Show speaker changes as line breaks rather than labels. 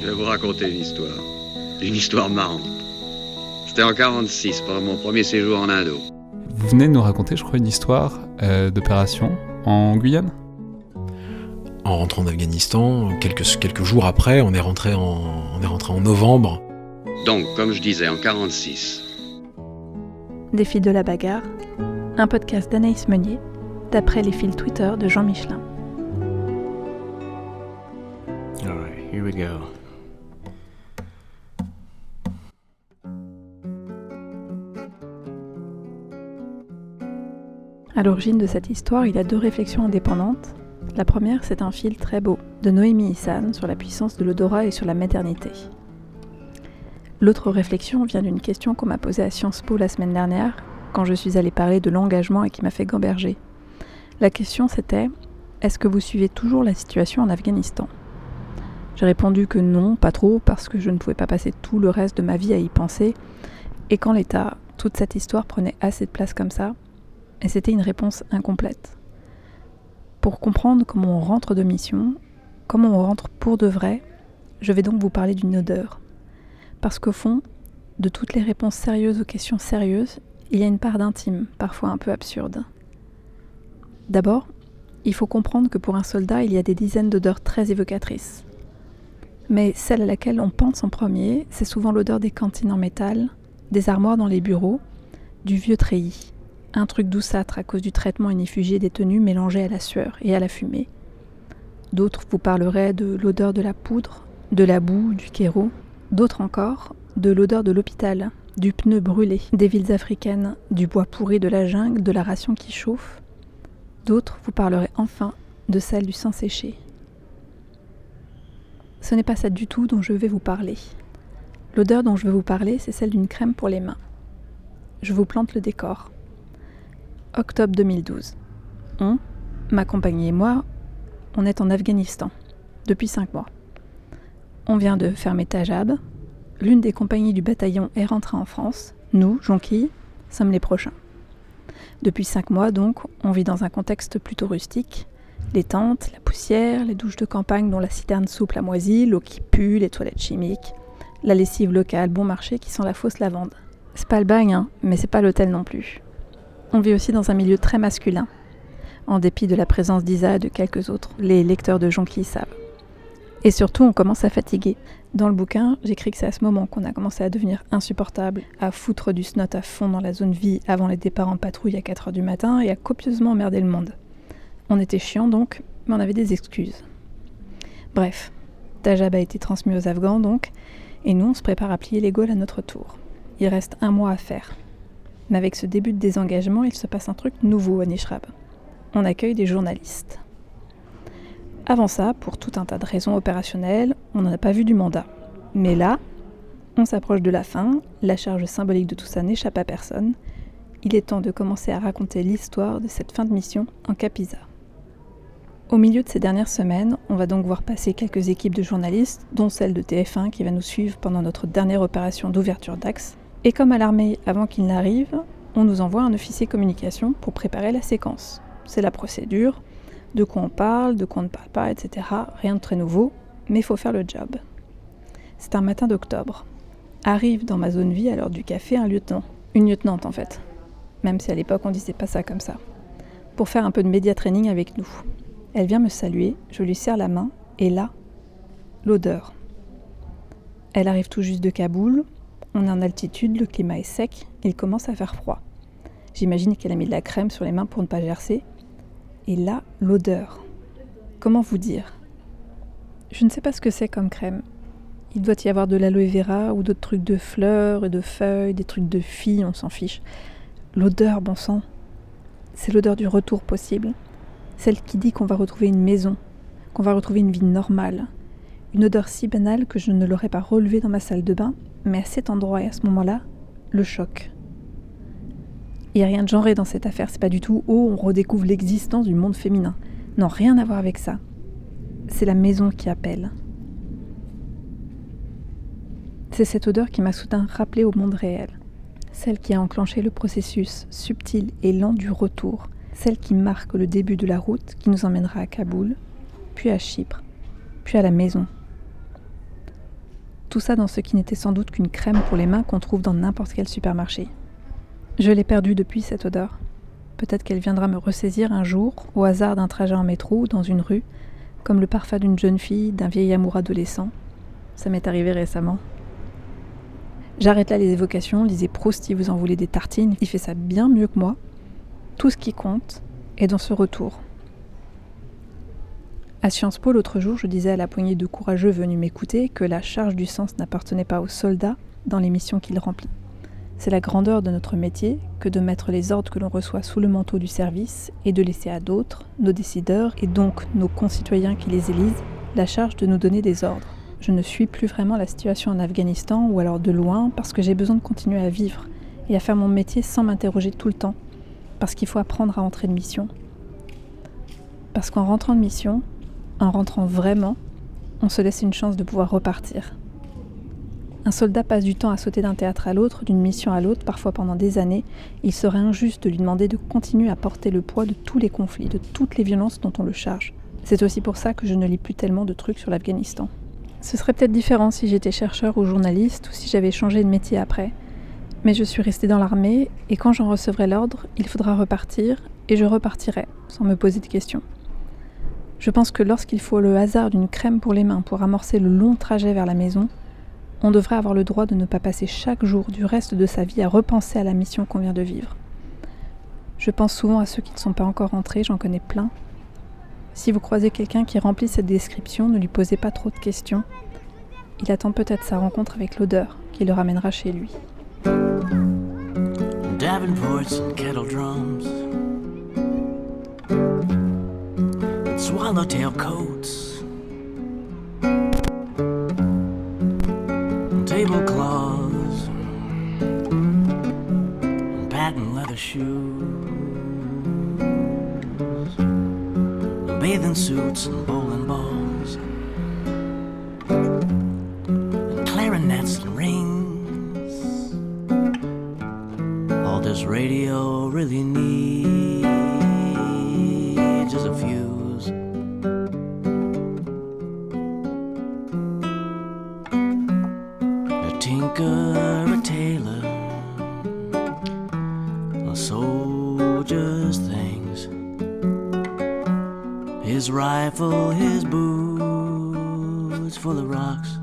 Je vais vous raconter une histoire. Une histoire marrante. C'était en 46, pendant mon premier séjour en Indo.
Vous venez de nous raconter, je crois, une histoire euh, d'opération en Guyane?
En rentrant d'Afghanistan, quelques, quelques jours après, on est, rentré en, on est rentré en novembre.
Donc, comme je disais, en 46.
Des filles de la bagarre, un podcast d'Anaïs Meunier, d'après les fils Twitter de Jean Michelin.
Alright, here we go.
À l'origine de cette histoire, il y a deux réflexions indépendantes. La première, c'est un fil très beau de Noémie Issan sur la puissance de l'odorat et sur la maternité. L'autre réflexion vient d'une question qu'on m'a posée à Sciences Po la semaine dernière, quand je suis allée parler de l'engagement et qui m'a fait gamberger. La question c'était Est-ce que vous suivez toujours la situation en Afghanistan? J'ai répondu que non, pas trop, parce que je ne pouvais pas passer tout le reste de ma vie à y penser, et qu'en l'état, toute cette histoire prenait assez de place comme ça, et c'était une réponse incomplète. Pour comprendre comment on rentre de mission, comment on rentre pour de vrai, je vais donc vous parler d'une odeur. Parce qu'au fond, de toutes les réponses sérieuses aux questions sérieuses, il y a une part d'intime, parfois un peu absurde. D'abord, il faut comprendre que pour un soldat, il y a des dizaines d'odeurs très évocatrices. Mais celle à laquelle on pense en premier, c'est souvent l'odeur des cantines en métal, des armoires dans les bureaux, du vieux treillis, un truc douceâtre à cause du traitement inifugé des tenues mélangées à la sueur et à la fumée. D'autres vous parleraient de l'odeur de la poudre, de la boue, du kéro. D'autres encore de l'odeur de l'hôpital, du pneu brûlé, des villes africaines, du bois pourri de la jungle, de la ration qui chauffe. D'autres vous parleraient enfin de celle du sang séché. Ce n'est pas ça du tout dont je vais vous parler. L'odeur dont je veux vous parler, c'est celle d'une crème pour les mains. Je vous plante le décor. Octobre 2012. On, ma compagnie et moi, on est en Afghanistan depuis cinq mois. On vient de fermer Tajab. L'une des compagnies du bataillon est rentrée en France. Nous, Jonquille, sommes les prochains. Depuis cinq mois, donc, on vit dans un contexte plutôt rustique. Les tentes, la poussière, les douches de campagne dont la citerne souple a moisi, l'eau qui pue, les toilettes chimiques, la lessive locale bon marché qui sent la fausse lavande. C'est pas le bagne, hein, mais c'est pas l'hôtel non plus. On vit aussi dans un milieu très masculin, en dépit de la présence d'Isa et de quelques autres, les lecteurs de Jonquille savent. Et surtout, on commence à fatiguer. Dans le bouquin, j'écris que c'est à ce moment qu'on a commencé à devenir insupportable, à foutre du snot à fond dans la zone vie avant les départs en patrouille à 4h du matin et à copieusement emmerder le monde. On était chiant donc, mais on avait des excuses. Bref, Tajab a été transmis aux Afghans donc, et nous on se prépare à plier les Gaules à notre tour. Il reste un mois à faire. Mais avec ce début de désengagement, il se passe un truc nouveau à Nishrab. On accueille des journalistes. Avant ça, pour tout un tas de raisons opérationnelles, on n'en a pas vu du mandat. Mais là, on s'approche de la fin, la charge symbolique de tout ça n'échappe à personne. Il est temps de commencer à raconter l'histoire de cette fin de mission en Capisa. Au milieu de ces dernières semaines, on va donc voir passer quelques équipes de journalistes, dont celle de TF1 qui va nous suivre pendant notre dernière opération d'ouverture d'axe. Et comme à l'armée, avant qu'il n'arrive, on nous envoie un officier communication pour préparer la séquence. C'est la procédure, de quoi on parle, de quoi on ne parle pas, etc. Rien de très nouveau, mais faut faire le job. C'est un matin d'octobre. Arrive dans ma zone vie à l'heure du café un lieutenant. Une lieutenante en fait. Même si à l'époque on disait pas ça comme ça. Pour faire un peu de média training avec nous. Elle vient me saluer, je lui serre la main, et là, l'odeur. Elle arrive tout juste de Kaboul, on est en altitude, le climat est sec, il commence à faire froid. J'imagine qu'elle a mis de la crème sur les mains pour ne pas gercer. Et là, l'odeur. Comment vous dire? Je ne sais pas ce que c'est comme crème. Il doit y avoir de l'aloe vera ou d'autres trucs de fleurs et de feuilles, des trucs de filles, on s'en fiche. L'odeur, bon sang. C'est l'odeur du retour possible. Celle qui dit qu'on va retrouver une maison, qu'on va retrouver une vie normale. Une odeur si banale que je ne l'aurais pas relevée dans ma salle de bain, mais à cet endroit et à ce moment-là, le choc. Il n'y a rien de genré dans cette affaire, c'est pas du tout oh, on redécouvre l'existence du monde féminin. Non, rien à voir avec ça. C'est la maison qui appelle. C'est cette odeur qui m'a soudain rappelé au monde réel. Celle qui a enclenché le processus subtil et lent du retour. Celle qui marque le début de la route qui nous emmènera à Kaboul, puis à Chypre, puis à la maison. Tout ça dans ce qui n'était sans doute qu'une crème pour les mains qu'on trouve dans n'importe quel supermarché. Je l'ai perdue depuis cette odeur. Peut-être qu'elle viendra me ressaisir un jour, au hasard d'un trajet en métro dans une rue, comme le parfum d'une jeune fille, d'un vieil amour adolescent. Ça m'est arrivé récemment. J'arrête là les évocations, lisez Proust si vous en voulez des tartines, il fait ça bien mieux que moi. Tout ce qui compte est dans ce retour. À Sciences Po, l'autre jour, je disais à la poignée de courageux venus m'écouter que la charge du sens n'appartenait pas aux soldats dans les missions qu'il remplit. C'est la grandeur de notre métier que de mettre les ordres que l'on reçoit sous le manteau du service et de laisser à d'autres, nos décideurs et donc nos concitoyens qui les élisent, la charge de nous donner des ordres. Je ne suis plus vraiment la situation en Afghanistan ou alors de loin parce que j'ai besoin de continuer à vivre et à faire mon métier sans m'interroger tout le temps, parce qu'il faut apprendre à entrer de mission. Parce qu'en rentrant de mission, en rentrant vraiment, on se laisse une chance de pouvoir repartir. Un soldat passe du temps à sauter d'un théâtre à l'autre, d'une mission à l'autre, parfois pendant des années. Il serait injuste de lui demander de continuer à porter le poids de tous les conflits, de toutes les violences dont on le charge. C'est aussi pour ça que je ne lis plus tellement de trucs sur l'Afghanistan. Ce serait peut-être différent si j'étais chercheur ou journaliste ou si j'avais changé de métier après. Mais je suis restée dans l'armée et quand j'en recevrai l'ordre, il faudra repartir et je repartirai sans me poser de questions. Je pense que lorsqu'il faut le hasard d'une crème pour les mains pour amorcer le long trajet vers la maison, on devrait avoir le droit de ne pas passer chaque jour du reste de sa vie à repenser à la mission qu'on vient de vivre. Je pense souvent à ceux qui ne sont pas encore rentrés, j'en connais plein. Si vous croisez quelqu'un qui remplit cette description, ne lui posez pas trop de questions. Il attend peut-être sa rencontre avec l'odeur qui le ramènera chez lui. Davenports drums, swallowtail coats. tablecloths, patent leather shoes, bathing suits and bowling balls, and clarinets and rings. All this radio really needs His rifle, his boots full of rocks.